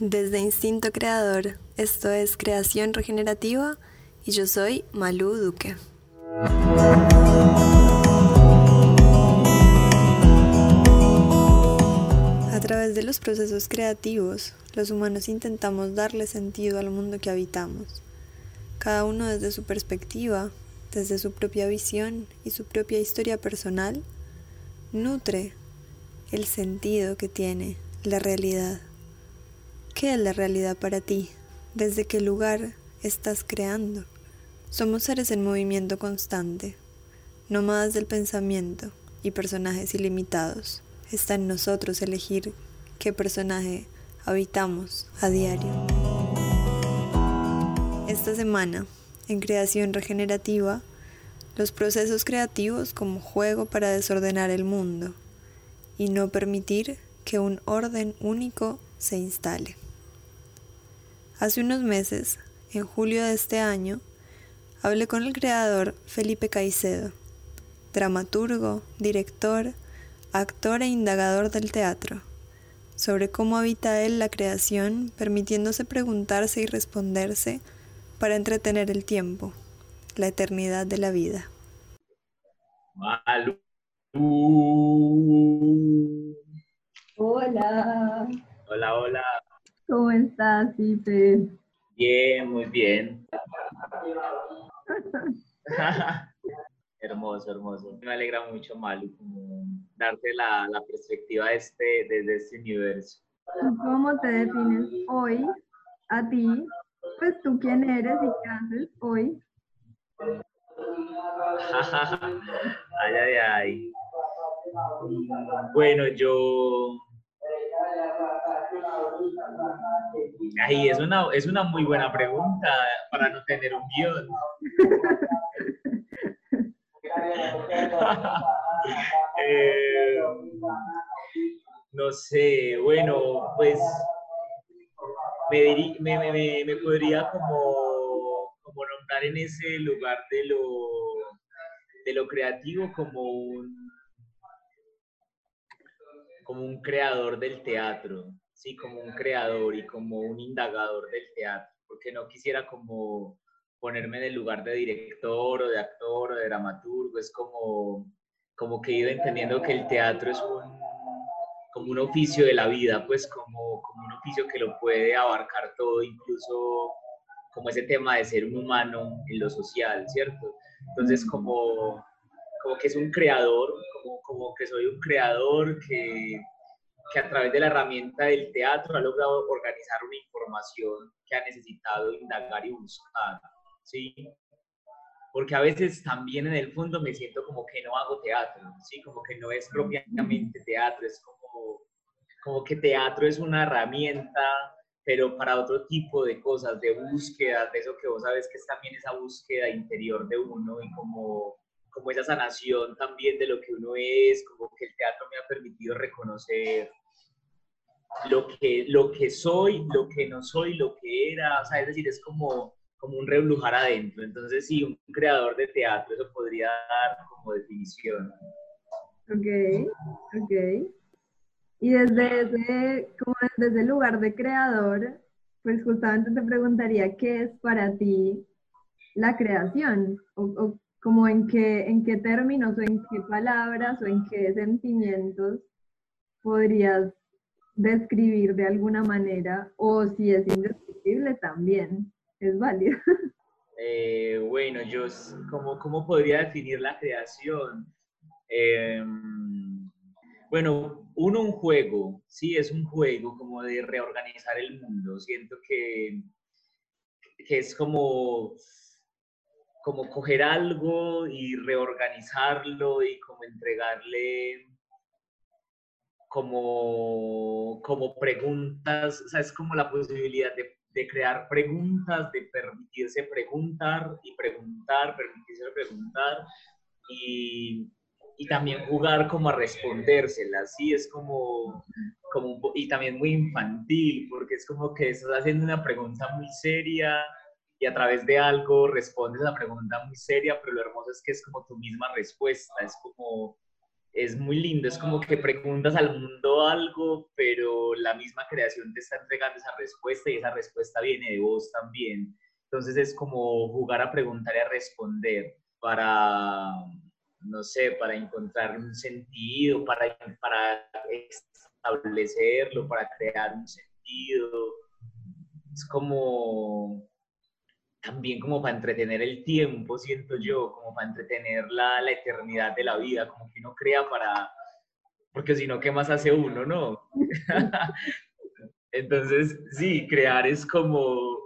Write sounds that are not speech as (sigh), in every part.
Desde Instinto Creador, esto es Creación Regenerativa y yo soy Malú Duque. A través de los procesos creativos, los humanos intentamos darle sentido al mundo que habitamos, cada uno desde su perspectiva, desde su propia visión y su propia historia personal, nutre el sentido que tiene la realidad. ¿Qué es la realidad para ti? ¿Desde qué lugar estás creando? Somos seres en movimiento constante, nómadas del pensamiento y personajes ilimitados. Está en nosotros elegir qué personaje habitamos a diario. Esta semana, en Creación Regenerativa, los procesos creativos como juego para desordenar el mundo y no permitir que un orden único se instale. Hace unos meses, en julio de este año, hablé con el creador Felipe Caicedo, dramaturgo, director, actor e indagador del teatro, sobre cómo habita él la creación, permitiéndose preguntarse y responderse para entretener el tiempo, la eternidad de la vida. Hola. Hola, hola. ¿Cómo estás, Ipe? Bien, muy bien. (laughs) hermoso, hermoso. Me alegra mucho, Malu, como darte la, perspectiva este, desde este universo. ¿Cómo te defines hoy a ti? Pues tú quién eres y qué haces hoy. (laughs) ay, ay, ay. Bueno, yo Ay, es una, es una muy buena pregunta para no tener un guion. (laughs) Eh, no sé, bueno, pues me, me, me, podría como, como, nombrar en ese lugar de lo, de lo creativo como un, como un creador del teatro sí, como un creador y como un indagador del teatro, porque no quisiera como ponerme en el lugar de director o de actor o de dramaturgo, es como, como que he ido entendiendo que el teatro es un, como un oficio de la vida, pues como, como un oficio que lo puede abarcar todo, incluso como ese tema de ser un humano en lo social, ¿cierto? Entonces como, como que es un creador, como, como que soy un creador que que a través de la herramienta del teatro ha logrado organizar una información que ha necesitado indagar y buscar, ¿sí? Porque a veces también en el fondo me siento como que no hago teatro, ¿sí? Como que no es propiamente teatro, es como, como que teatro es una herramienta, pero para otro tipo de cosas, de búsqueda, de eso que vos sabes que es también esa búsqueda interior de uno y como como esa sanación también de lo que uno es, como que el teatro me ha permitido reconocer lo que, lo que soy, lo que no soy, lo que era, o sea, es decir, es como, como un reblujar adentro. Entonces, sí, un creador de teatro, eso podría dar como definición. Ok, ok. Y desde ese, como desde ese lugar de creador, pues justamente te preguntaría, ¿qué es para ti la creación? O, como en qué, en qué términos o en qué palabras o en qué sentimientos podrías describir de alguna manera o si es indescriptible también es válido. Eh, bueno, yo, ¿cómo, ¿cómo, podría definir la creación? Em, bueno, uno, un juego, sí, es un juego como de reorganizar el mundo. Siento que, que es como como coger algo y reorganizarlo y como entregarle como, como preguntas, o sea, es como la posibilidad de, de, crear preguntas, de permitirse preguntar y preguntar, permitirse preguntar y, y también jugar como a respondérselas, ¿sí? Es como, como, y también muy infantil, porque es como que estás haciendo una pregunta muy seria y a través de algo respondes a la pregunta muy seria, pero lo hermoso es que es como tu misma respuesta, es como, es muy lindo, es como que preguntas al mundo algo, pero la misma creación te está entregando esa respuesta y esa respuesta viene de vos también. Entonces es como jugar a preguntar y a responder para, no sé, para encontrar un sentido, para, para establecerlo, para crear un sentido. Es como también como para entretener el tiempo, siento yo, como para entretener la, la eternidad de la vida, como que uno crea para, porque si no, ¿qué más hace uno, no? (laughs) Entonces, sí, crear es como,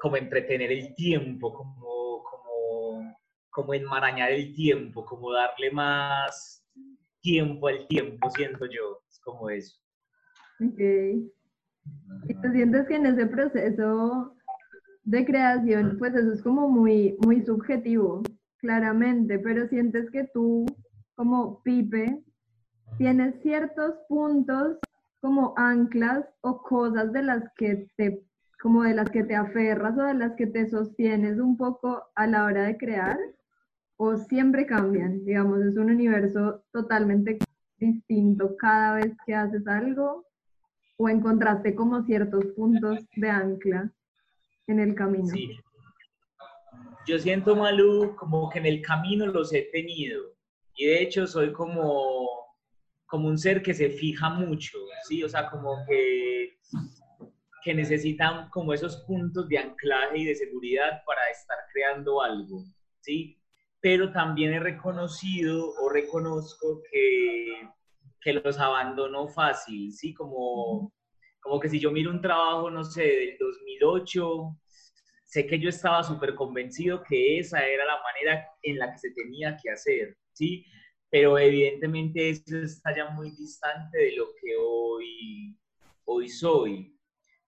como entretener el tiempo, como, como, como enmarañar el tiempo, como darle más tiempo al tiempo, siento yo, es como eso. Ok. ¿Y tú sientes que en ese proceso de creación, pues eso es como muy, muy subjetivo, claramente, pero sientes que tú, como Pipe, tienes ciertos puntos como anclas o cosas de las que te como de las que te aferras o de las que te sostienes un poco a la hora de crear o siempre cambian, digamos, es un universo totalmente distinto cada vez que haces algo o encontraste como ciertos puntos de ancla en el camino. Sí. Yo siento, Malu, como que en el camino los he tenido. Y de hecho soy como, como un ser que se fija mucho, ¿sí? O sea, como que, que necesitan como esos puntos de anclaje y de seguridad para estar creando algo, ¿sí? Pero también he reconocido o reconozco que, que los abandono fácil, ¿sí? Como como que si yo miro un trabajo, no sé, del 2008, sé que yo estaba súper convencido que esa era la manera en la que se tenía que hacer, ¿sí? Pero evidentemente eso está ya muy distante de lo que hoy, hoy soy.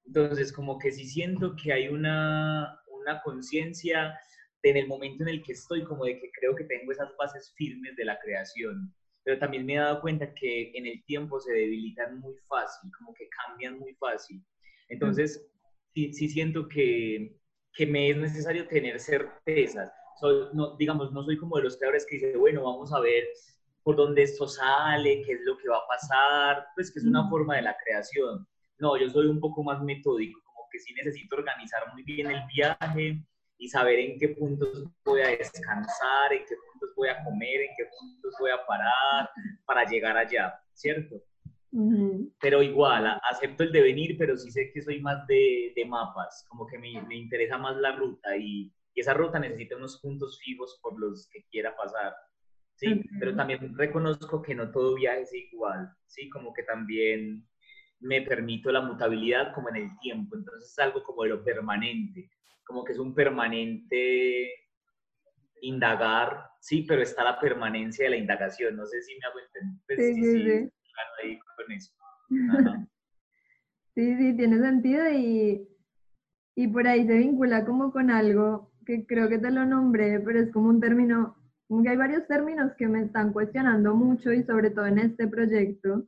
Entonces, como que sí siento que hay una, una conciencia en el momento en el que estoy, como de que creo que tengo esas bases firmes de la creación pero también me he dado cuenta que en el tiempo se debilitan muy fácil, como que cambian muy fácil. Entonces, sí, sí siento que, que, me es necesario tener certezas. Soy, no, digamos, no soy como de los creadores que dicen, bueno, vamos a ver por dónde esto sale, qué es lo que va a pasar, pues que es una forma de la creación. No, yo soy un poco más metódico, como que sí necesito organizar muy bien el viaje, y saber en qué puntos voy a descansar, en qué puntos voy a comer, en qué puntos voy a parar para llegar allá, ¿cierto? Pero igual, acepto el devenir, pero sí sé que soy más de, de mapas, como que me, me, interesa más la ruta y, y, esa ruta necesita unos puntos fijos por los que quiera pasar, ¿sí? Pero también reconozco que no todo viaje es igual, ¿sí? Como que también me permito la mutabilidad como en el tiempo, entonces es algo como de lo permanente como que es un permanente indagar, sí, pero está la permanencia de la indagación. No sé si me hago entender. Pues sí, sí, sí, Ahí con eso. (laughs) sí, sí, tiene sentido y, y por ahí se vincula como con algo que creo que te lo nombré, pero es como un término, como que hay varios términos que me están cuestionando mucho y sobre todo en este proyecto,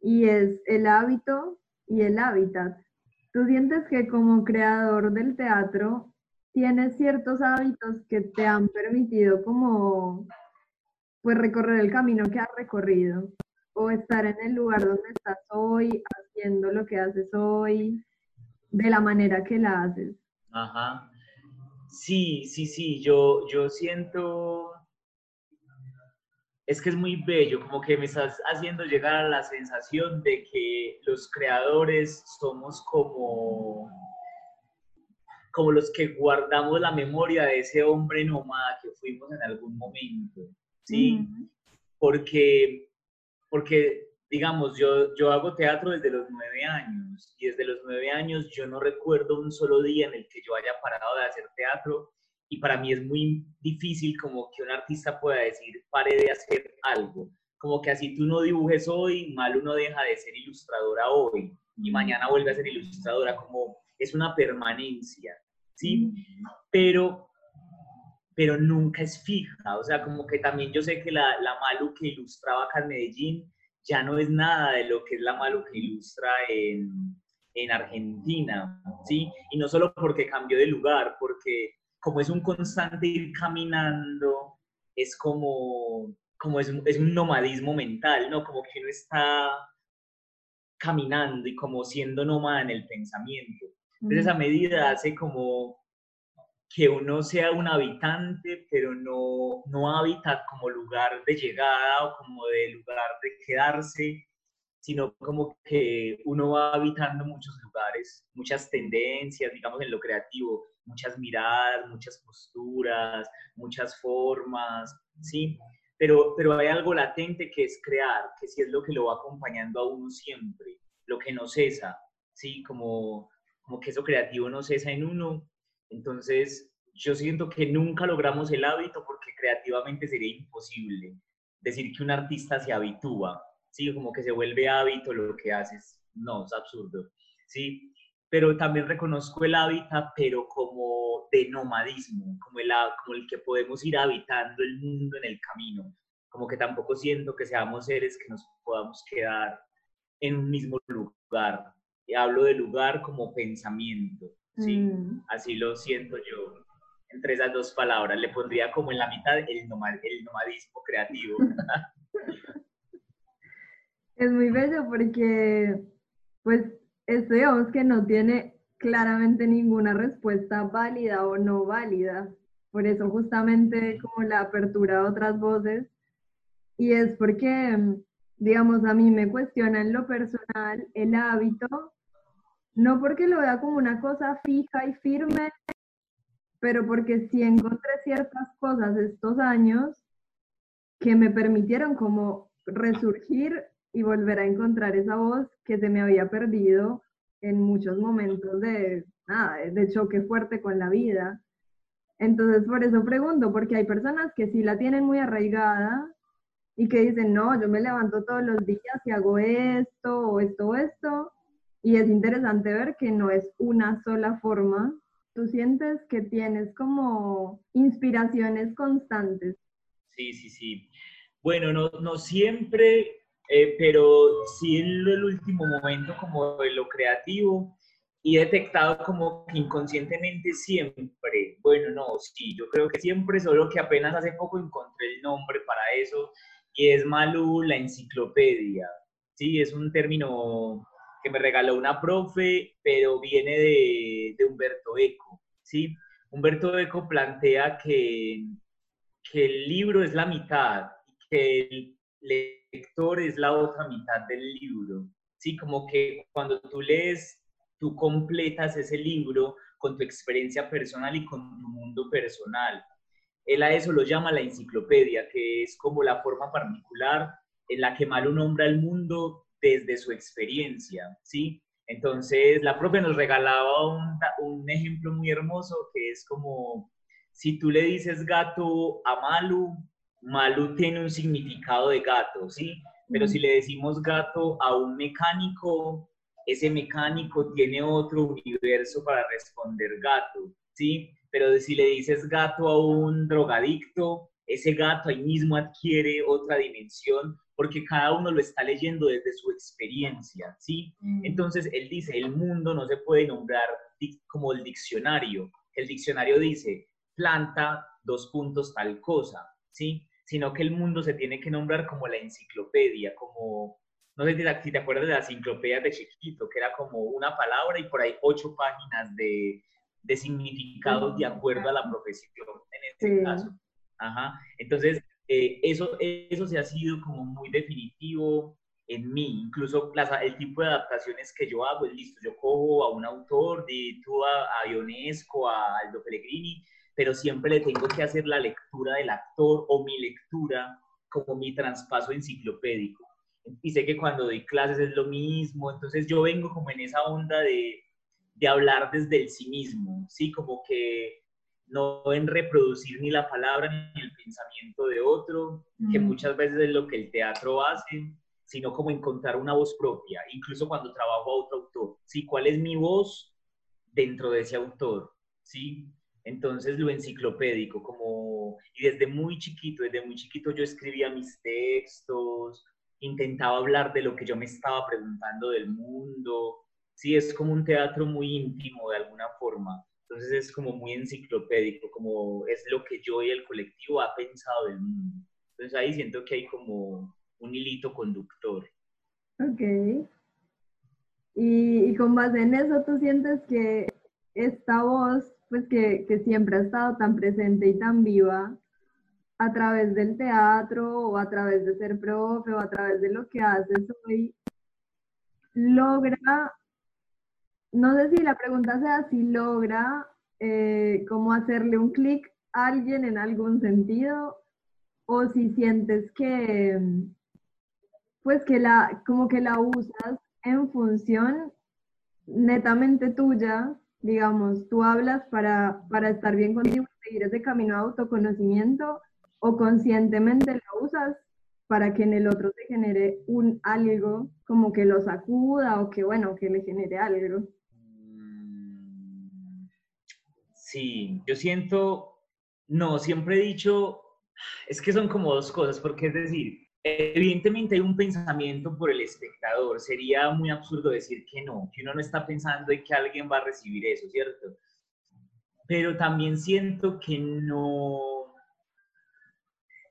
y es el hábito y el hábitat. ¿Tú sientes que como creador del teatro tienes ciertos hábitos que te han permitido como pues recorrer el camino que has recorrido o estar en el lugar donde estás hoy, haciendo lo que haces hoy, de la manera que la haces? Ajá. Sí, sí, sí, yo, yo siento es que es muy bello, como que me estás haciendo llegar a la sensación de que los creadores somos como, como los que guardamos la memoria de ese hombre nómada que fuimos en algún momento, ¿sí? Porque, porque, digamos, yo, yo hago teatro desde los nueve años y desde los nueve años yo no recuerdo un solo día en el que yo haya parado de hacer teatro y para mí es muy difícil como que un artista pueda decir, pare de hacer algo. Como que así tú no dibujes hoy, mal uno deja de ser ilustradora hoy y mañana vuelve a ser ilustradora, como es una permanencia, ¿sí? Pero, pero nunca es fija, o sea, como que también yo sé que la, la Malu que ilustraba acá en Medellín ya no es nada de lo que es la Malu que ilustra en, en Argentina, ¿sí? Y no solo porque cambió de lugar, porque como es un constante ir caminando, es como, como es, es un nomadismo mental, ¿no? Como que uno está caminando y como siendo nómada en el pensamiento. Entonces, esa medida hace como que uno sea un habitante, pero no, no hábitat como lugar de llegada o como de lugar de quedarse, sino como que uno va habitando muchos lugares, muchas tendencias, digamos, en lo creativo, muchas miradas, muchas posturas, muchas formas, ¿sí? Pero, pero hay algo latente que es crear, que sí es lo que lo va acompañando a uno siempre, lo que no cesa, ¿sí? Como, como que eso creativo no cesa en uno entonces, yo siento que nunca logramos el hábito porque creativamente sería imposible decir que un artista se habitúa, ¿sí? Como que se vuelve hábito lo que haces. No, es absurdo, ¿sí? Pero también reconozco el hábitat, pero como de nomadismo, como el, como el que podemos ir habitando el mundo en el camino. Como que tampoco siento que seamos seres que nos podamos quedar en un mismo lugar. Y hablo de lugar como pensamiento, ¿sí? Mm. Así lo siento yo. Entre esas dos palabras, le pondría como en la mitad el, el nomadismo creativo. (laughs) es muy bello porque, pues, esto digamos que no tiene claramente ninguna respuesta válida o no válida. Por eso justamente como la apertura a otras voces. Y es porque, digamos, a mí me cuestiona en lo personal el hábito no porque lo vea como una cosa fija y firme, pero porque sí encontré ciertas cosas estos años que me permitieron como resurgir y volver a encontrar esa voz que se me había perdido en muchos momentos de, de choque fuerte con la vida. Entonces, por eso pregunto, porque hay personas que sí la tienen muy arraigada y que dicen, no, yo me levanto todos los días y hago esto o esto o esto, y es interesante ver que no es una sola forma. Tú sientes que tienes como inspiraciones constantes. Sí, sí, sí. Bueno, no, no siempre, eh, pero sí en el último momento como de lo creativo y detectado como que inconscientemente siempre, bueno, no, sí, yo creo que siempre, solo que apenas hace poco encontré el nombre para eso y es Malu la enciclopedia. Sí, es un término que me regaló una profe, pero viene de, de Humberto Eco, ¿sí? Humberto Eco plantea que, que el libro es la mitad que el lector es la otra mitad del libro, ¿sí? Como que cuando tú lees, tú completas ese libro con tu experiencia personal y con tu mundo personal. Él a eso lo llama la enciclopedia, que es como la forma particular en la que Malo nombra el mundo desde su experiencia, ¿sí? Entonces, la profe nos regalaba un, un, ejemplo muy hermoso que es como, si tú le dices gato a Malu, Malu tiene un significado de gato, ¿sí? Pero si le decimos gato a un mecánico, ese mecánico tiene otro universo para responder gato, ¿sí? Pero si le dices gato a un drogadicto, ese gato ahí mismo adquiere otra dimensión porque cada uno lo está leyendo desde su experiencia, ¿sí? Mm. Entonces, él dice, el mundo no se puede nombrar como el diccionario. El diccionario dice, planta, dos puntos, tal cosa, ¿sí? Sino que el mundo se tiene que nombrar como la enciclopedia, como, no sé si te acuerdas de la enciclopedia de chiquito, que era como una palabra y por ahí ocho páginas de, de significados de acuerdo a la profesión, en este caso. Ajá. Entonces, eh, eso, eso se ha sido como muy definitivo en mí, incluso el tipo de adaptaciones que yo hago es listo, yo cojo a un autor, de tú a, a Ionesco, a Aldo Pellegrini, pero siempre le tengo que hacer la lectura del actor o mi lectura como mi traspaso enciclopédico. Y sé que cuando doy clases es lo mismo, entonces yo vengo como en esa onda de, de hablar desde el sí mismo, ¿sí? Como que no en reproducir ni la palabra ni el pensamiento de otro, que muchas veces es lo que el teatro hace, sino como encontrar una voz propia, incluso cuando trabajo a otro autor, ¿sí? ¿Cuál es mi voz dentro de ese autor? ¿Sí? Entonces lo enciclopédico, como, y desde muy chiquito, desde muy chiquito yo escribía mis textos, intentaba hablar de lo que yo me estaba preguntando del mundo, sí, es como un teatro muy íntimo de alguna forma. Entonces es como muy enciclopédico, como es lo que yo y el colectivo ha pensado del mundo. Entonces ahí siento que hay como un hilito conductor. Ok. Y, y con base en eso, ¿tú sientes que esta voz, pues que, que siempre ha estado tan presente y tan viva, a través del teatro o a través de ser profe o a través de lo que haces hoy, logra, no sé si la pregunta sea si logra eh, como hacerle un clic a alguien en algún sentido o si sientes que, pues que la, como que la usas en función netamente tuya, digamos, tú hablas para, para estar bien contigo, seguir ese camino de autoconocimiento o conscientemente lo usas para que en el otro te genere un algo como que lo sacuda o que bueno, que le genere algo. Mm, sí, yo siento, no, siempre he dicho, es que son como dos cosas, porque es decir, evidentemente hay un pensamiento por el espectador, sería muy absurdo decir que no, que uno no está pensando en que alguien va a recibir eso, ¿cierto? Pero también siento que no,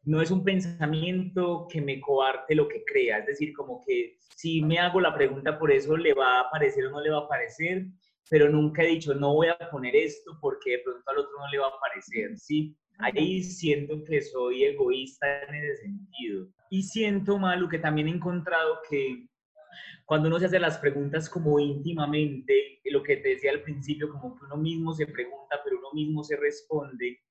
no es un pensamiento que me coarte lo que crea, es decir, como que si me hago la pregunta por eso le va a parecer o no le va a parecer, pero nunca he dicho no voy a poner esto porque de pronto al otro no le va a parecer, ¿sí? Ahí siento que soy egoísta en ese sentido. Y siento, Malu, que también he encontrado que cuando uno se hace las preguntas como íntimamente, lo que te decía al principio, como que uno mismo se pregunta, pero uno mismo se responde,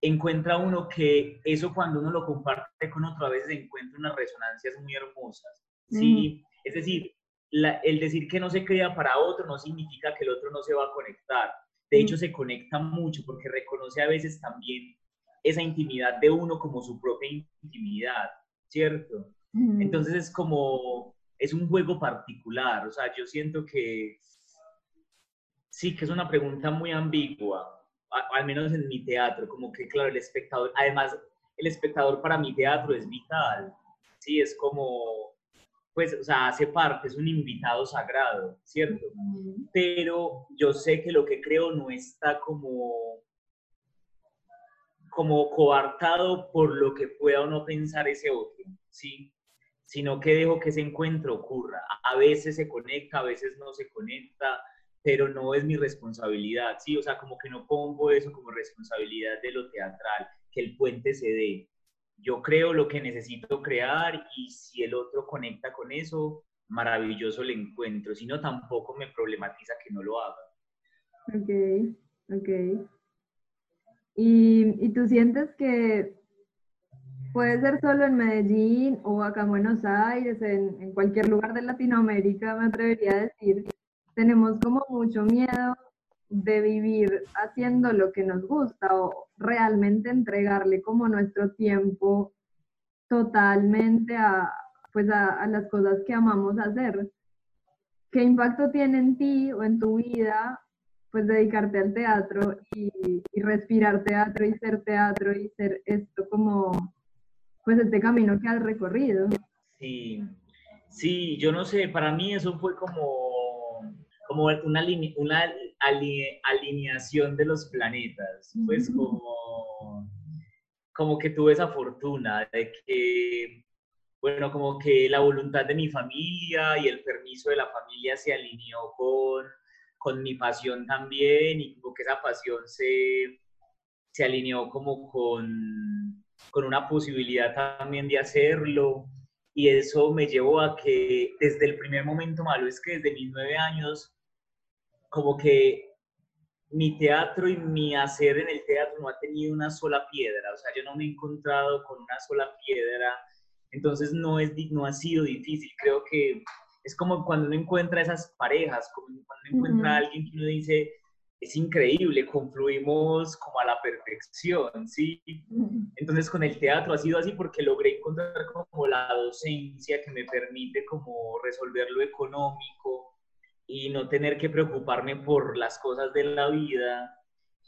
encuentra uno que eso cuando uno lo comparte con otro a veces encuentra unas resonancias muy hermosas. ¿sí? Es decir, el decir que no se crea para otro no significa que el otro no se va a conectar. De hecho, se conecta mucho porque reconoce a veces también esa intimidad de uno como su propia intimidad, ¿cierto? Entonces es como, es un juego particular, o sea, yo siento que sí, que es una pregunta muy ambigua, al menos en mi teatro, como que, claro, el espectador, además, el espectador para mi teatro es vital, sí, es como, pues, o sea, hace parte, es un invitado sagrado, ¿cierto? Pero yo sé que lo que creo no está como, como coartado por lo que pueda o no pensar ese otro, ¿sí? Sino que dejo que ese encuentro ocurra. A veces se conecta, a veces no se conecta, pero no es mi responsabilidad, ¿sí? O sea, como que no pongo eso como responsabilidad de lo teatral, que el puente se dé. Yo creo lo que necesito crear y si el otro conecta con eso, maravilloso el encuentro, si no, tampoco me problematiza que no lo haga. Ok, ok. ¿Y, y tú sientes que puede ser solo en Medellín o acá en Buenos Aires, en, en cualquier lugar de Latinoamérica, me atrevería a decir, tenemos como mucho miedo de vivir haciendo lo que nos gusta o realmente entregarle como nuestro tiempo totalmente a, pues a, las cosas que amamos hacer. ¿Qué impacto tiene en ti o en tu vida pues dedicarte al teatro y, y, respirar teatro y ser teatro y ser esto como pues este camino que has recorrido? Sí, sí, yo no sé, para mí eso fue como como una, una alineación de los planetas, pues como, como que tuve esa fortuna de que, bueno, como que la voluntad de mi familia y el permiso de la familia se alineó con, con mi pasión también y como que esa pasión se, se alineó como con, con una posibilidad también de hacerlo. Y eso me llevó a que desde el primer momento malo es que desde mis nueve años como que mi teatro y mi hacer en el teatro no ha tenido una sola piedra, o sea, yo no me he encontrado con una sola piedra, entonces no, es, no ha sido difícil, creo que es como cuando uno encuentra esas parejas, como cuando uno encuentra a alguien que uno dice, es increíble, confluimos como a la perfección, ¿sí? Entonces con el teatro ha sido así porque logré encontrar como la docencia que me permite como resolver lo económico, y no tener que preocuparme por las cosas de la vida,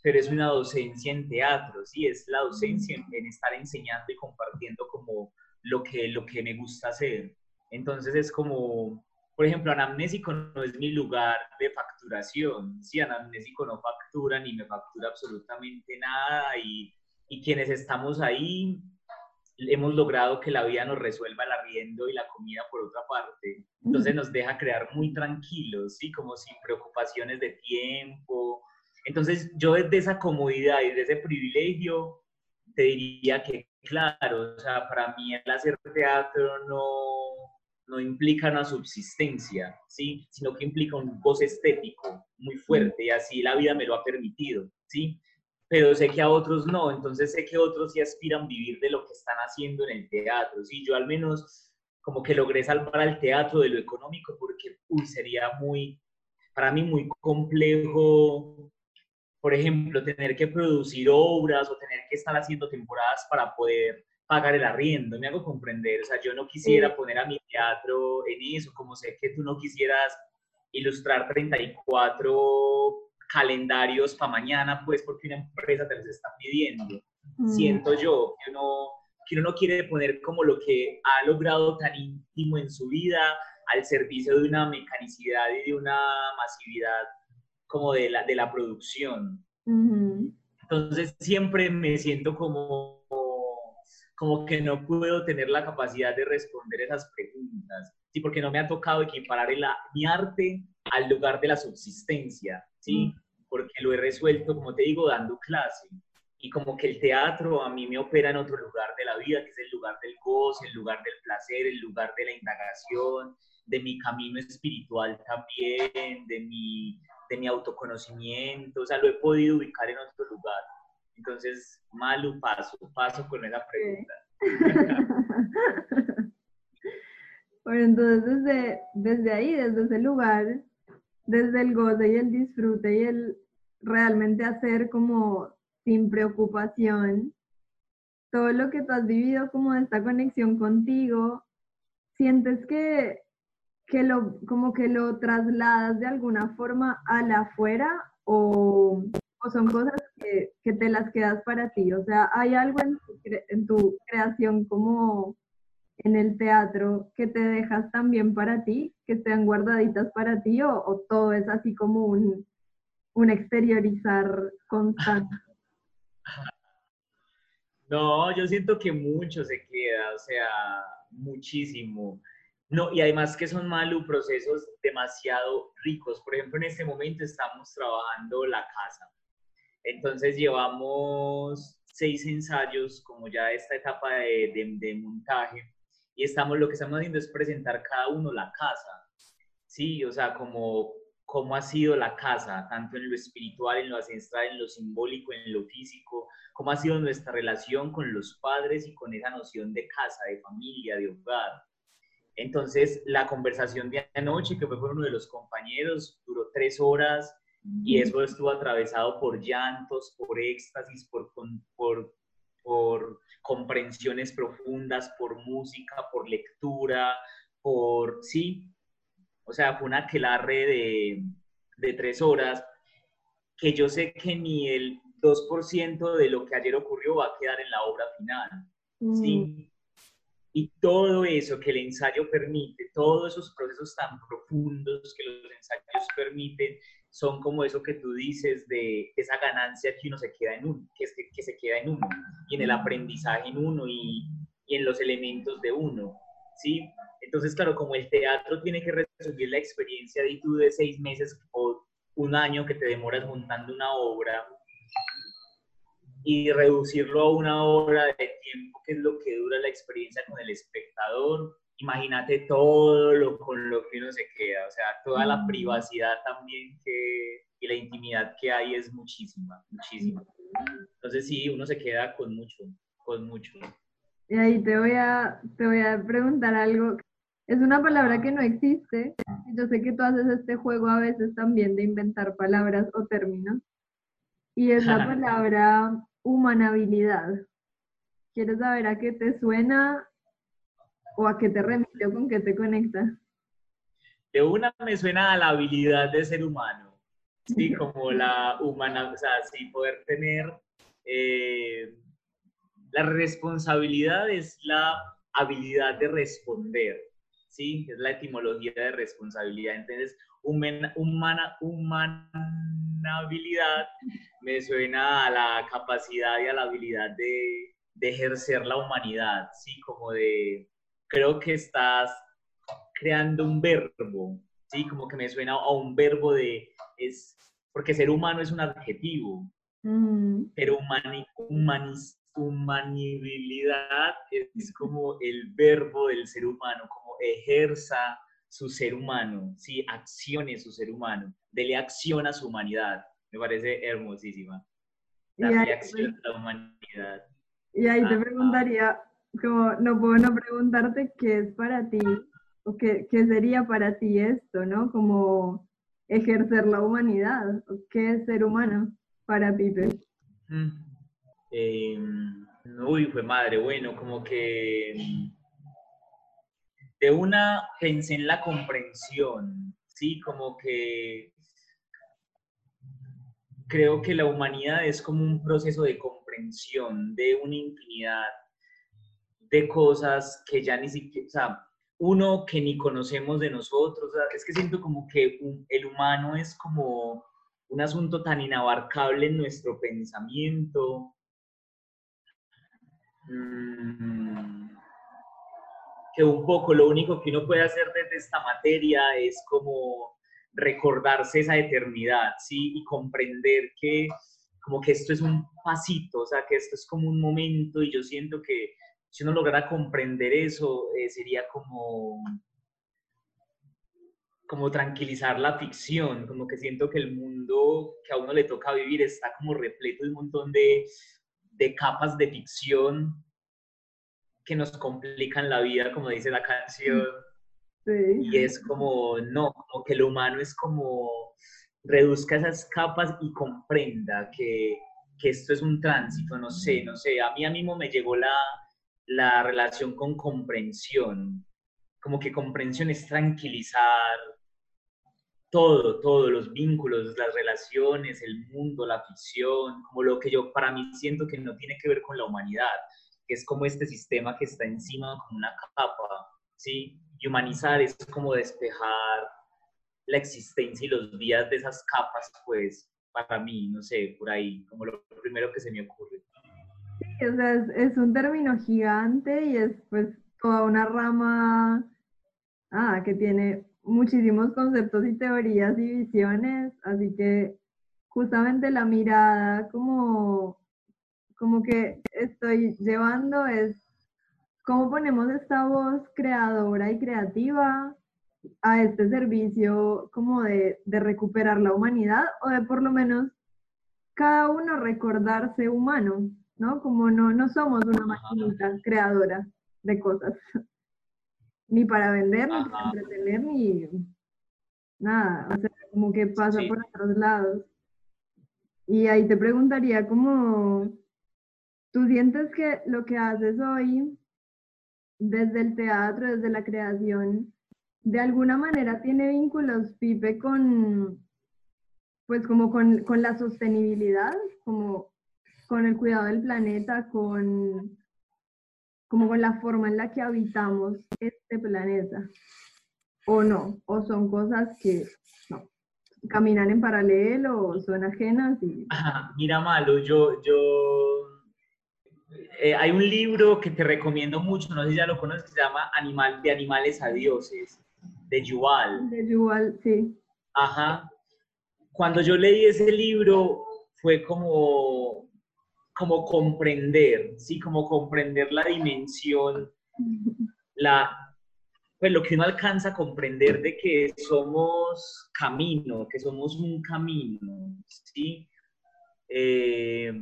pero es una docencia en teatro, sí, es la docencia en, estar enseñando y compartiendo como lo que, lo que me gusta hacer. Entonces es como, por ejemplo, Anamnésico no es mi lugar de facturación, sí, Anamnésico no factura ni me factura absolutamente nada y, y quienes estamos ahí hemos logrado que la vida nos resuelva el arriendo y la comida por otra parte. Entonces nos deja crear muy tranquilos, ¿sí? Como sin preocupaciones de tiempo. Entonces yo desde esa comodidad y desde ese privilegio te diría que, claro, o sea, para mí el hacer teatro no, no implica una subsistencia, ¿sí? Sino que implica un goce estético muy fuerte y así la vida me lo ha permitido, ¿sí? Pero sé que a otros no, entonces sé que otros sí aspiran a vivir de lo que están haciendo en el teatro, ¿sí? Yo al menos como que logré salvar al teatro de lo económico porque uy, sería muy, para mí muy complejo, por ejemplo, tener que producir obras o tener que estar haciendo temporadas para poder pagar el arriendo, me hago comprender, o sea, yo no quisiera poner a mi teatro en eso, como sé que tú no quisieras ilustrar 34 calendarios para mañana, pues porque una empresa te los está pidiendo. Mm. Siento yo que uno, que uno no quiere poner como lo que ha logrado tan íntimo en su vida al servicio de una mecanicidad y de una masividad como de la, de la producción. Entonces siempre me siento como, como que no puedo tener la capacidad de responder esas preguntas, ¿sí? porque no me ha tocado equiparar el, mi arte al lugar de la subsistencia, ¿sí? Porque lo he resuelto, como te digo, dando clase. Y como que el teatro a mí me opera en otro lugar de la vida, que es el lugar del gozo, el lugar del placer, el lugar de la indagación, de mi camino espiritual también, de mi, de mi autoconocimiento, o sea, lo he podido ubicar en otro lugar. Entonces, Malu, paso, paso con esa pregunta. (laughs) bueno, entonces desde, desde ahí, desde ese lugar, desde el goce y el disfrute y el realmente hacer como sin preocupación todo lo que tú has vivido como esta conexión contigo, sientes que, que lo, como que lo trasladas de alguna forma a la afuera o, o son cosas que, que, te las quedas para ti. O sea, hay algo en tu creación como en el teatro que te dejas también para ti, que estén guardaditas para ti o, todo es así como un, un exteriorizar constante? (laughs) No, yo siento que mucho se queda, o sea, muchísimo. No, y además que son malos procesos demasiado ricos. Por ejemplo, en este momento estamos trabajando la casa. Entonces llevamos seis ensayos, como ya esta etapa de, de, de montaje, y estamos, lo que estamos haciendo es presentar cada uno la casa, ¿sí? O sea, como cómo ha sido la casa, tanto en lo espiritual, en lo ancestral, en lo simbólico, en lo físico, cómo ha sido nuestra relación con los padres y con esa noción de casa, de familia, de hogar. Entonces, la conversación de anoche, que fue con uno de los compañeros, duró tres horas y eso estuvo atravesado por llantos, por éxtasis, por, por, por comprensiones profundas, por música, por lectura, por, sí, o sea, fue una aquelarre de, de tres horas que yo sé que ni el 2% de lo que ayer ocurrió va a quedar en la obra final, ¿sí? Mm. Y todo eso que el ensayo permite, todos esos procesos tan profundos que los ensayos permiten, son como eso que tú dices de esa ganancia que uno se queda en uno, que, es que, se queda en uno, y en el aprendizaje en uno y, y, en los elementos de uno, ¿sí? Entonces, claro, como el teatro tiene que resumir la experiencia de tú de seis meses o un año que te demoras montando una obra y reducirlo a una hora de tiempo, que es lo que dura la experiencia con el espectador, imagínate todo lo con lo que uno se queda, o sea, toda la privacidad también que, y la intimidad que hay es muchísima, muchísima. Entonces sí, uno se queda con mucho, con mucho. Y ahí te voy a, te voy a preguntar algo. Es una palabra que no existe. Yo sé que tú haces este juego a veces también de inventar palabras o términos. Y es la (laughs) palabra humanabilidad. ¿Quieres saber a qué te suena ¿O a qué te remite o con qué te conecta? De una me suena a la habilidad de ser humano, sí, (laughs) como la humana, o sea, sí, poder tener eh, la responsabilidad es la habilidad de responder, sí, es la etimología de responsabilidad. Entonces, humana, humana, humanabilidad me suena a la capacidad y a la habilidad de, de ejercer la humanidad, ¿sí? Como de, creo que estás creando un verbo, ¿sí? Como que me suena a un verbo de, es, porque ser humano es un adjetivo, Mm, pero humani, humanis- humanibilidad es como el verbo del ser humano, ejerza su ser humano, ¿sí? accione su ser humano, dele acción a su humanidad. Me parece hermosísima. Darle acción a la humanidad. y ahí te Ah, preguntaría, como no puedo no preguntarte qué es para ti, o qué, qué sería para ti esto, ¿no? Como ejercer la humanidad, o qué es ser humano para Pipe. Mm. Eh, uy, fue madre, bueno, como que de una pensé en la comprensión, sí, como que creo que la humanidad es como un proceso de comprensión de una infinidad de cosas que ya ni siquiera, o sea, uno que ni conocemos de nosotros, es que siento como que el humano es como un asunto tan inabarcable en nuestro pensamiento, mm, que un poco lo único que uno puede hacer desde esta materia es como recordarse esa eternidad, ¿sí? Y comprender que como que esto es un pasito, o sea, que esto es como un momento y yo siento que si uno lograra comprender eso, eh, sería como como tranquilizar la ficción, como que siento que el mundo que a uno le toca vivir está como repleto de un montón de, de capas de ficción que nos complican la vida, como dice la canción, Sí. y es como, no, como que lo humano es como reduzca esas capas y comprenda que, que esto es un tránsito, no sé, no sé, a mí a mismo me llegó la, la relación con comprensión, como que comprensión es tranquilizar todo, todo, los vínculos, las relaciones, el mundo, la ficción, como lo que yo para mí siento que no tiene que ver con la humanidad, es como este sistema que está encima como una capa, ¿sí? Y humanizar es como despejar la existencia y los días de esas capas, pues, para mí, no sé, por ahí, como lo primero que se me ocurre. Sí, o sea, es, es un término gigante y es pues toda una rama ah, que tiene muchísimos conceptos y teorías y visiones, así que justamente la mirada como, como que estoy llevando es cómo ponemos esta voz creadora y creativa a este servicio como de, de recuperar la humanidad o de por lo menos cada uno recordarse humano, ¿no? Como no, no somos una maquinita creadora de cosas, (laughs) ni para vender, ni para Ajá. entretener, ni nada, o sea, como que pasa Sí. por otros lados. Y ahí te preguntaría como, ¿tú sientes que lo que haces hoy desde el teatro, desde la creación, de alguna manera tiene vínculos, Pipe, con, pues como con, con la sostenibilidad, como con el cuidado del planeta, con, como con la forma en la que habitamos este planeta? ¿O no? ¿O son cosas que no, caminan en paralelo o son ajenas? Mira, Malo, yo, yo, eh, hay un libro que te recomiendo mucho, no sé si ya lo conoces, que se llama Animal, De Animales a Dioses, de Yuval. de igual, sí. Ajá. Cuando yo leí ese libro fue como, como comprender, ¿sí? Como comprender la dimensión, (laughs) la, pues lo que uno alcanza a comprender de que somos camino, que somos un camino, ¿sí? Eh,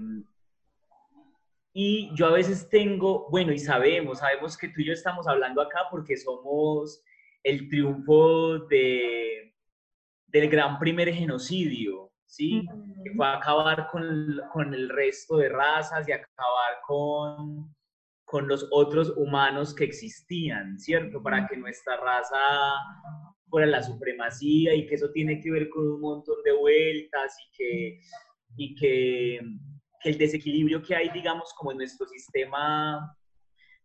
y yo a veces tengo, bueno, y sabemos, sabemos que tú y yo estamos hablando acá porque somos el triunfo de, del gran primer genocidio, ¿sí? Que fue acabar con, con el resto de razas y acabar con, con los otros humanos que existían, ¿cierto? Para que nuestra raza fuera la supremacía y que eso tiene que ver con un montón de vueltas y que, y que, que el desequilibrio que hay, digamos, como en nuestro sistema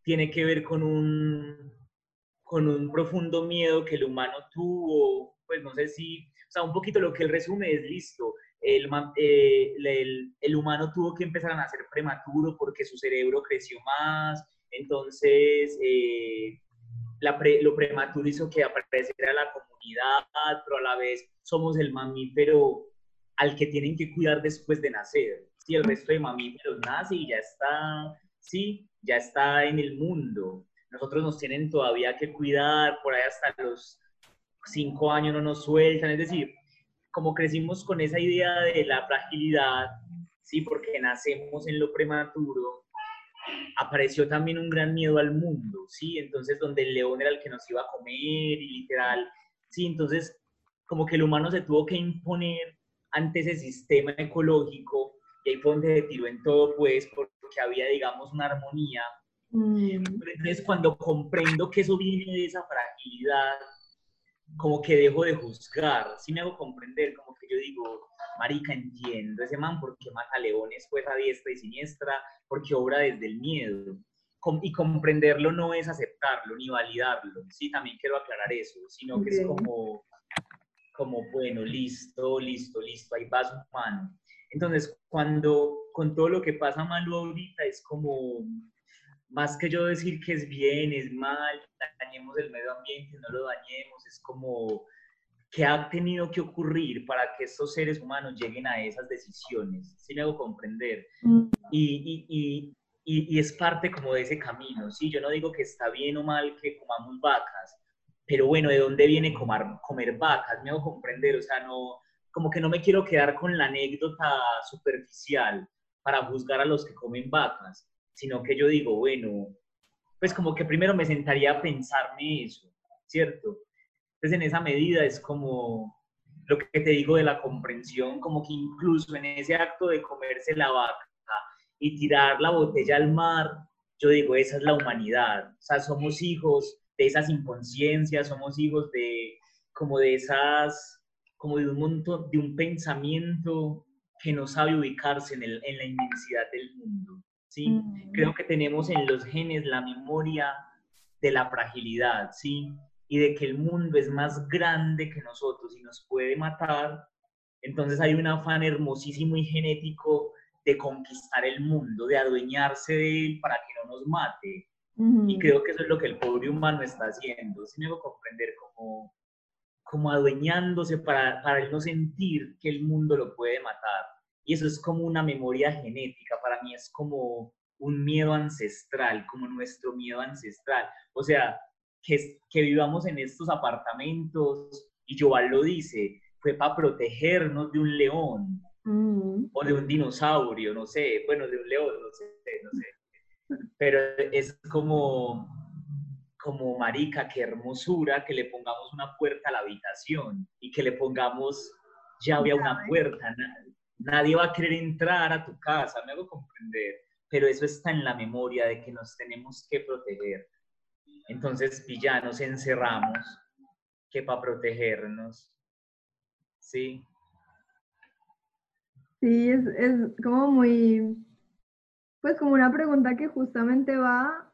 tiene que ver con un, con un profundo miedo que el humano tuvo, pues no sé si, o sea, un poquito lo que él resume es listo, el, eh, el, el, humano tuvo que empezar a nacer prematuro porque su cerebro creció más, entonces eh, la lo prematuro hizo que apareciera la comunidad, pero a la vez somos el mamífero al que tienen que cuidar después de nacer. Si el resto de mamíferos nace y ya está, sí, ya está en el mundo. Nosotros nos tienen todavía que cuidar, por ahí hasta los cinco años no nos sueltan, es decir, como crecimos con esa idea de la fragilidad, sí, porque nacemos en lo prematuro, apareció también un gran miedo al mundo, sí, entonces donde el león era el que nos iba a comer y literal, sí, entonces como que el humano se tuvo que imponer ante ese sistema ecológico y ahí fue donde tiró en todo, pues, porque había, digamos, una armonía. Mm. Entonces, cuando comprendo que eso viene de esa fragilidad, como que dejo de juzgar, sí me hago comprender, como que yo digo, marica, entiendo ese man porque mata leones, pues a diestra y siniestra, porque obra desde el miedo. Y comprenderlo no es aceptarlo ni validarlo, sí, también quiero aclarar eso, sino que es como, como, bueno, listo, listo, listo, ahí va su mano. Entonces, cuando con todo lo que pasa malo ahorita, es como, más que yo decir que es bien, es mal, dañemos el medio ambiente, no lo dañemos, es como, ¿qué ha tenido que ocurrir para que estos seres humanos lleguen a esas decisiones? Sí me hago comprender. Mm. Y, y, y, y, es parte como de ese camino, ¿sí? Yo no digo que está bien o mal que comamos vacas, pero bueno, ¿de dónde viene comer, comer vacas? Me hago comprender, o sea, no, como que no me quiero quedar con la anécdota superficial para juzgar a los que comen vacas, sino que yo digo, bueno, pues como que primero me sentaría a pensarme eso, ¿cierto? Entonces en esa medida es como lo que te digo de la comprensión, como que incluso en ese acto de comerse la vaca y tirar la botella al mar, yo digo, esa es la humanidad, o sea, somos hijos de esas inconsciencias, somos hijos de como de esas como de un montón, de un pensamiento que no sabe ubicarse en, el, en la inmensidad del mundo. ¿sí? Mm. Creo que tenemos en los genes la memoria de la fragilidad, ¿sí? Y de que el mundo es más grande que nosotros y nos puede matar. Entonces hay un afán hermosísimo y genético de conquistar el mundo, de adueñarse de él para que no nos mate. Y creo que eso es lo que el pobre humano está haciendo. Si me hago comprender como como adueñándose para, para no sentir que el mundo lo puede matar. Y eso es como una memoria genética, para mí es como un miedo ancestral, como nuestro miedo ancestral. O sea, que, que vivamos en estos apartamentos, y Joval lo dice, fue para protegernos de un león mm. o de un dinosaurio, no sé, bueno, de un león, no sé, no sé. (laughs) Pero es como, como marica, qué hermosura que le pongamos una puerta a la habitación y que le pongamos llave a una puerta. Nadie va a querer entrar a tu casa, me hago comprender, pero eso está en la memoria de que nos tenemos que proteger. Entonces, ya nos encerramos que para protegernos. Sí. Sí, es, es como muy, pues como una pregunta que justamente va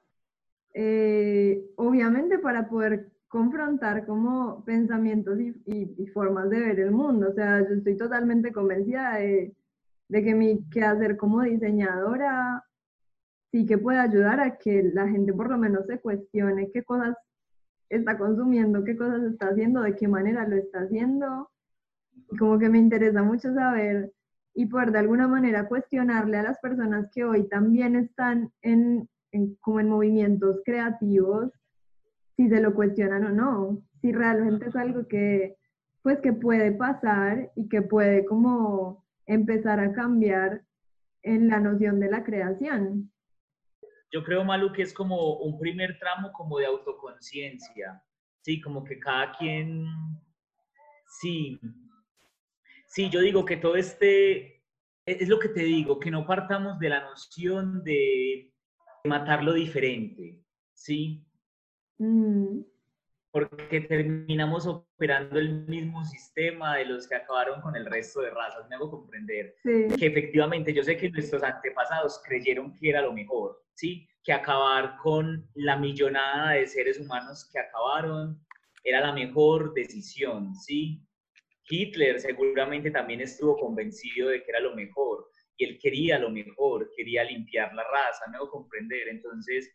eh, obviamente para poder confrontar como pensamientos y, formas de ver el mundo. O sea, yo estoy totalmente convencida de, que mi quehacer como diseñadora sí que puede ayudar a que la gente por lo menos se cuestione qué cosas está consumiendo, qué cosas está haciendo, de qué manera lo está haciendo. Y como que me interesa mucho saber y poder de alguna manera cuestionarle a las personas que hoy también están en como en movimientos creativos, si se lo cuestionan o no, si realmente es algo que, pues, que puede pasar y que puede como empezar a cambiar en la noción de la creación. Yo creo, Malu, que es como un primer tramo como de autoconciencia, sí, como que cada quien, sí, sí, yo digo que todo este, es lo que te digo, que no partamos de la noción de matarlo diferente, ¿sí? Mm. Porque terminamos operando el mismo sistema de los que acabaron con el resto de razas. Me hago comprender que efectivamente yo sé que nuestros antepasados creyeron que era lo mejor, ¿sí? Que acabar con la millonada de seres humanos que acabaron era la mejor decisión, ¿sí? Hitler seguramente también estuvo convencido de que era lo mejor y él quería lo mejor, quería limpiar la raza, me hago comprender. Entonces,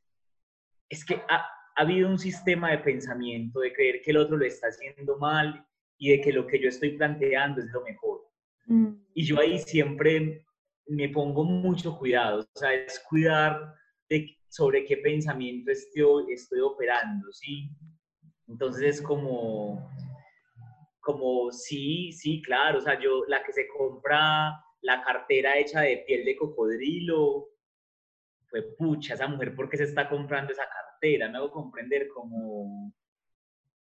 es que ha, ha, habido un sistema de pensamiento de creer que el otro lo está haciendo mal y de que lo que yo estoy planteando es lo mejor. Mm. Y yo ahí siempre me pongo mucho cuidado, o sea, es cuidar de sobre qué pensamiento estoy, estoy operando, ¿sí? Entonces es como, como, sí, sí, claro, o sea, yo, la que se compra la cartera hecha de piel de cocodrilo, fue pucha, esa mujer, ¿por qué se está comprando esa cartera? Me hago comprender como,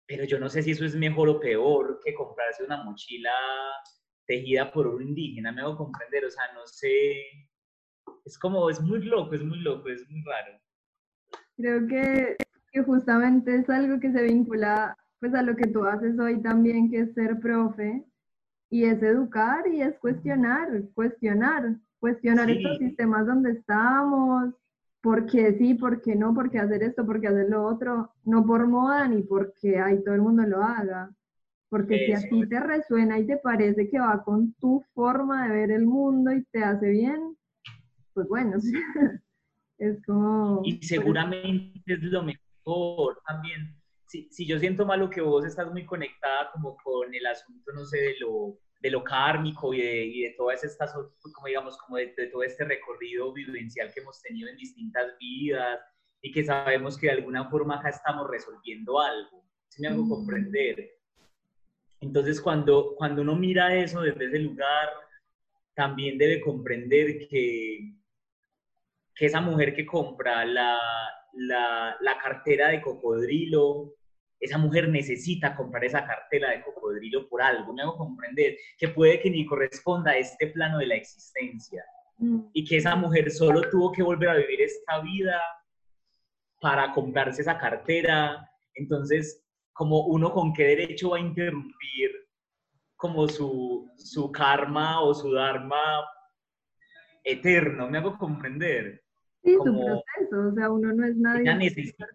pero yo no sé si eso es mejor o peor que comprarse una mochila tejida por un indígena, me hago comprender, o sea, no sé, es como, es muy loco, es muy loco, es muy raro. Creo que, que justamente es algo que se vincula pues a lo que tú haces hoy también, que es ser profe, y es educar y es cuestionar, cuestionar, cuestionar estos sistemas donde estamos, por qué sí, por qué no, por qué hacer esto, por qué hacer lo otro, no por moda ni porque ahí todo el mundo lo haga. Porque si a ti te resuena y te parece que va con tu forma de ver el mundo y te hace bien, pues bueno, (laughs) es como... Y seguramente es lo mejor también. Si, si, yo siento malo que vos estás muy conectada como con el asunto, no sé, de lo, de lo kármico y de, y de todas estas, como digamos, como de, todo este recorrido vivencial que hemos tenido en distintas vidas y que sabemos que de alguna forma acá estamos resolviendo algo, si me hago mm. comprender. Entonces, cuando, cuando uno mira eso desde ese lugar, también debe comprender que, que esa mujer que compra la, la, la, cartera de cocodrilo, esa mujer necesita comprar esa cartera de cocodrilo por algo. Me hago comprender que puede que ni corresponda a este plano de la existencia mm. y que esa mujer solo tuvo que volver a vivir esta vida para comprarse esa cartera. Entonces, como uno con qué derecho va a interrumpir como su, su karma o su dharma eterno, me hago comprender. Sí, su proceso, o sea, uno no es nadie. Ella necesita,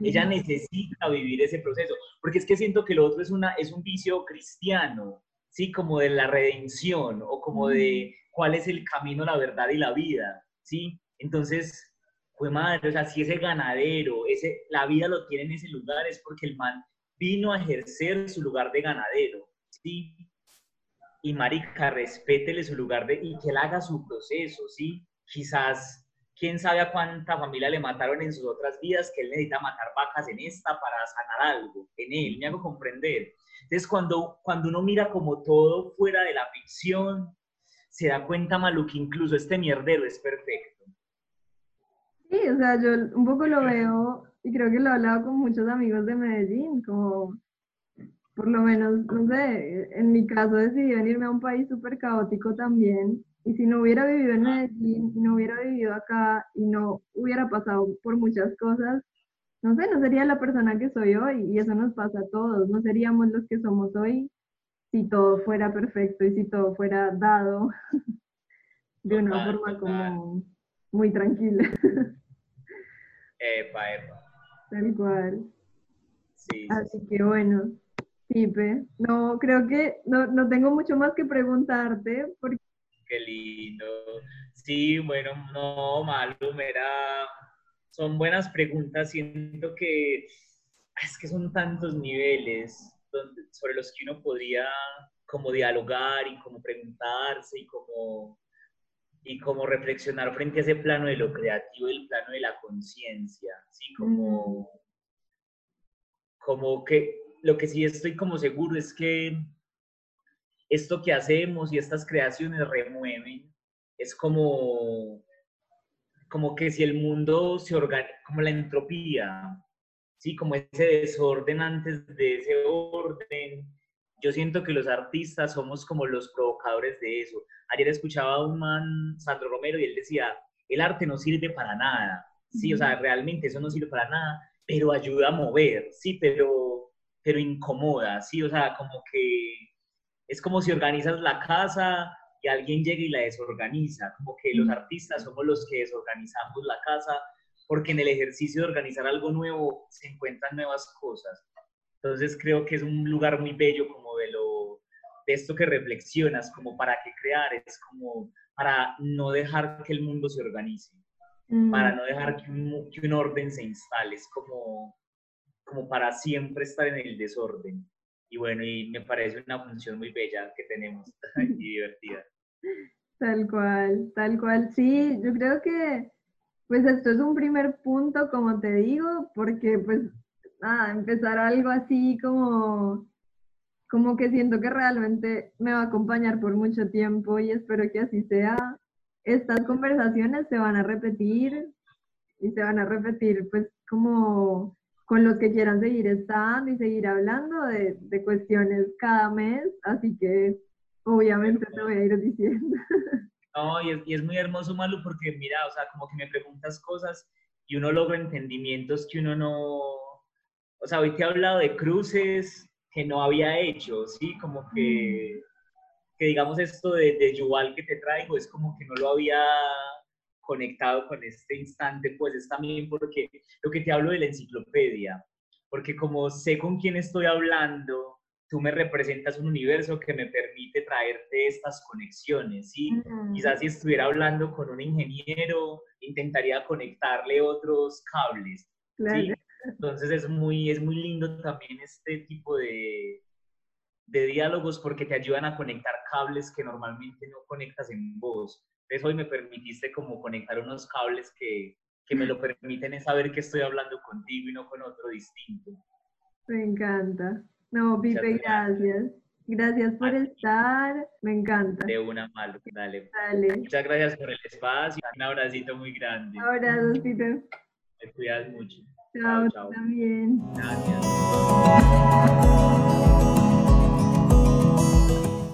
ella necesita vivir ese proceso, porque es que siento que lo otro es, una, es un vicio cristiano, ¿sí? Como de la redención o como de cuál es el camino, la verdad y la vida, ¿sí? Entonces, pues madre, o sea, si ese ganadero, ese, la vida lo tiene en ese lugar es porque el man vino a ejercer su lugar de ganadero, ¿sí? Y marica, respétele su lugar de, y que él haga su proceso, ¿sí? Quizás quién sabe a cuánta familia le mataron en sus otras vidas, que él necesita matar vacas en esta para sanar algo en él, me hago comprender. Entonces, cuando, cuando uno mira como todo fuera de la ficción, se da cuenta, Malu, que incluso este mierdero es perfecto. Sí, o sea, yo un poco lo veo, y creo que lo he hablado con muchos amigos de Medellín, como por lo menos, no sé, en mi caso decidí venirme a un país súper caótico también, y si no hubiera vivido en Medellín, y no hubiera vivido acá y no hubiera pasado por muchas cosas, no sé, no sería la persona que soy hoy y eso nos pasa a todos, no seríamos los que somos hoy si todo fuera perfecto y si todo fuera dado (laughs) de una forma como muy tranquila. (laughs) Epa, epa. Tal cual. Sí. Así que bueno, Pipe, no, creo que no, no tengo mucho más que preguntarte porque qué lindo. Sí, bueno, no, Malum, era, son buenas preguntas. Siento que es que son tantos niveles sobre los que uno podría como dialogar y como preguntarse y como, y como reflexionar frente a ese plano de lo creativo y el plano de la conciencia, ¿sí? Como, mm. como que lo que sí estoy como seguro es que esto que hacemos y estas creaciones remueven, es como, como que si el mundo se organiza, como la entropía, ¿sí? como ese desorden antes de ese orden. Yo siento que los artistas somos como los provocadores de eso. Ayer escuchaba a un man, Sandro Romero, y él decía, el arte no sirve para nada, sí, o sea, realmente eso no sirve para nada, pero ayuda a mover, sí, pero, pero incomoda, sí, o sea, como que es como si organizas la casa y alguien llega y la desorganiza, como que los artistas somos los que desorganizamos la casa, porque en el ejercicio de organizar algo nuevo se encuentran nuevas cosas. Entonces creo que es un lugar muy bello como de lo, de esto que reflexionas, como para qué crear, es como para no dejar que el mundo se organice, para no dejar que un, que un, orden se instale, es como, como para siempre estar en el desorden. Y bueno, y me parece una función muy bella que tenemos (laughs) y (laughs) divertida. Tal cual, tal cual. Sí, yo creo que pues esto es un primer punto, como te digo, porque pues nada, empezar algo así como como que siento que realmente me va a acompañar por mucho tiempo y espero que así sea. Estas conversaciones se van a repetir y se van a repetir pues como con los que quieran seguir estando y seguir hablando de, de cuestiones cada mes, así que obviamente te voy a ir diciendo. (laughs) No, y es, y es muy hermoso, Malu, porque mira, o sea, como que me preguntas cosas y uno logra entendimientos que uno no, o sea, hoy te he hablado de cruces, que no había hecho, ¿sí? Como que, mm. que digamos esto de, de Yuval que te traigo es como que no lo había conectado con este instante, pues es también porque lo que te hablo de la enciclopedia, porque como sé con quién estoy hablando, tú me representas un universo que me permite traerte estas conexiones, ¿sí? Mm. Quizás si estuviera hablando con un ingeniero, intentaría conectarle otros cables, ¿sí? Entonces es muy, es muy lindo también este tipo de, de diálogos porque te ayudan a conectar cables que normalmente no conectas en voz. Entonces hoy me permitiste como conectar unos cables que, que me lo permiten saber que estoy hablando contigo y no con otro distinto. Me encanta. No, Pipe, gracias. Gracias por estar, me encanta. De una mal, dale. Muchas gracias por el espacio. Un abracito muy grande. Abrazos, Pipe. Te cuidas mucho. Chao, chao. también. Gracias.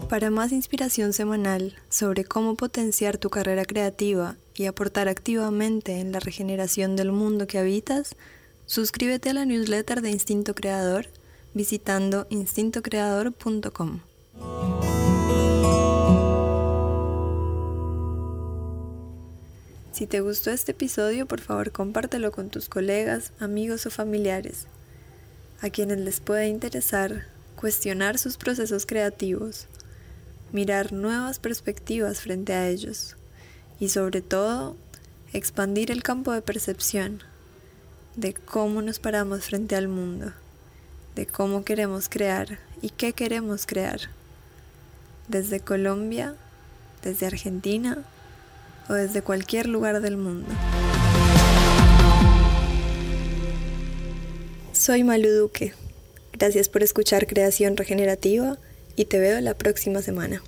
Para más inspiración semanal sobre cómo potenciar tu carrera creativa y aportar activamente en la regeneración del mundo que habitas, suscríbete a la newsletter de Instinto Creador visitando instintocreador.com. Si te gustó este episodio, por favor compártelo con tus colegas, amigos o familiares, a quienes les pueda interesar cuestionar sus procesos creativos, mirar nuevas perspectivas frente a ellos y sobre todo expandir el campo de percepción de cómo nos paramos frente al mundo, de cómo queremos crear y qué queremos crear. Desde Colombia, desde Argentina, o desde cualquier lugar del mundo. Soy Malu Duque. Gracias por escuchar Creación Regenerativa y te veo la próxima semana.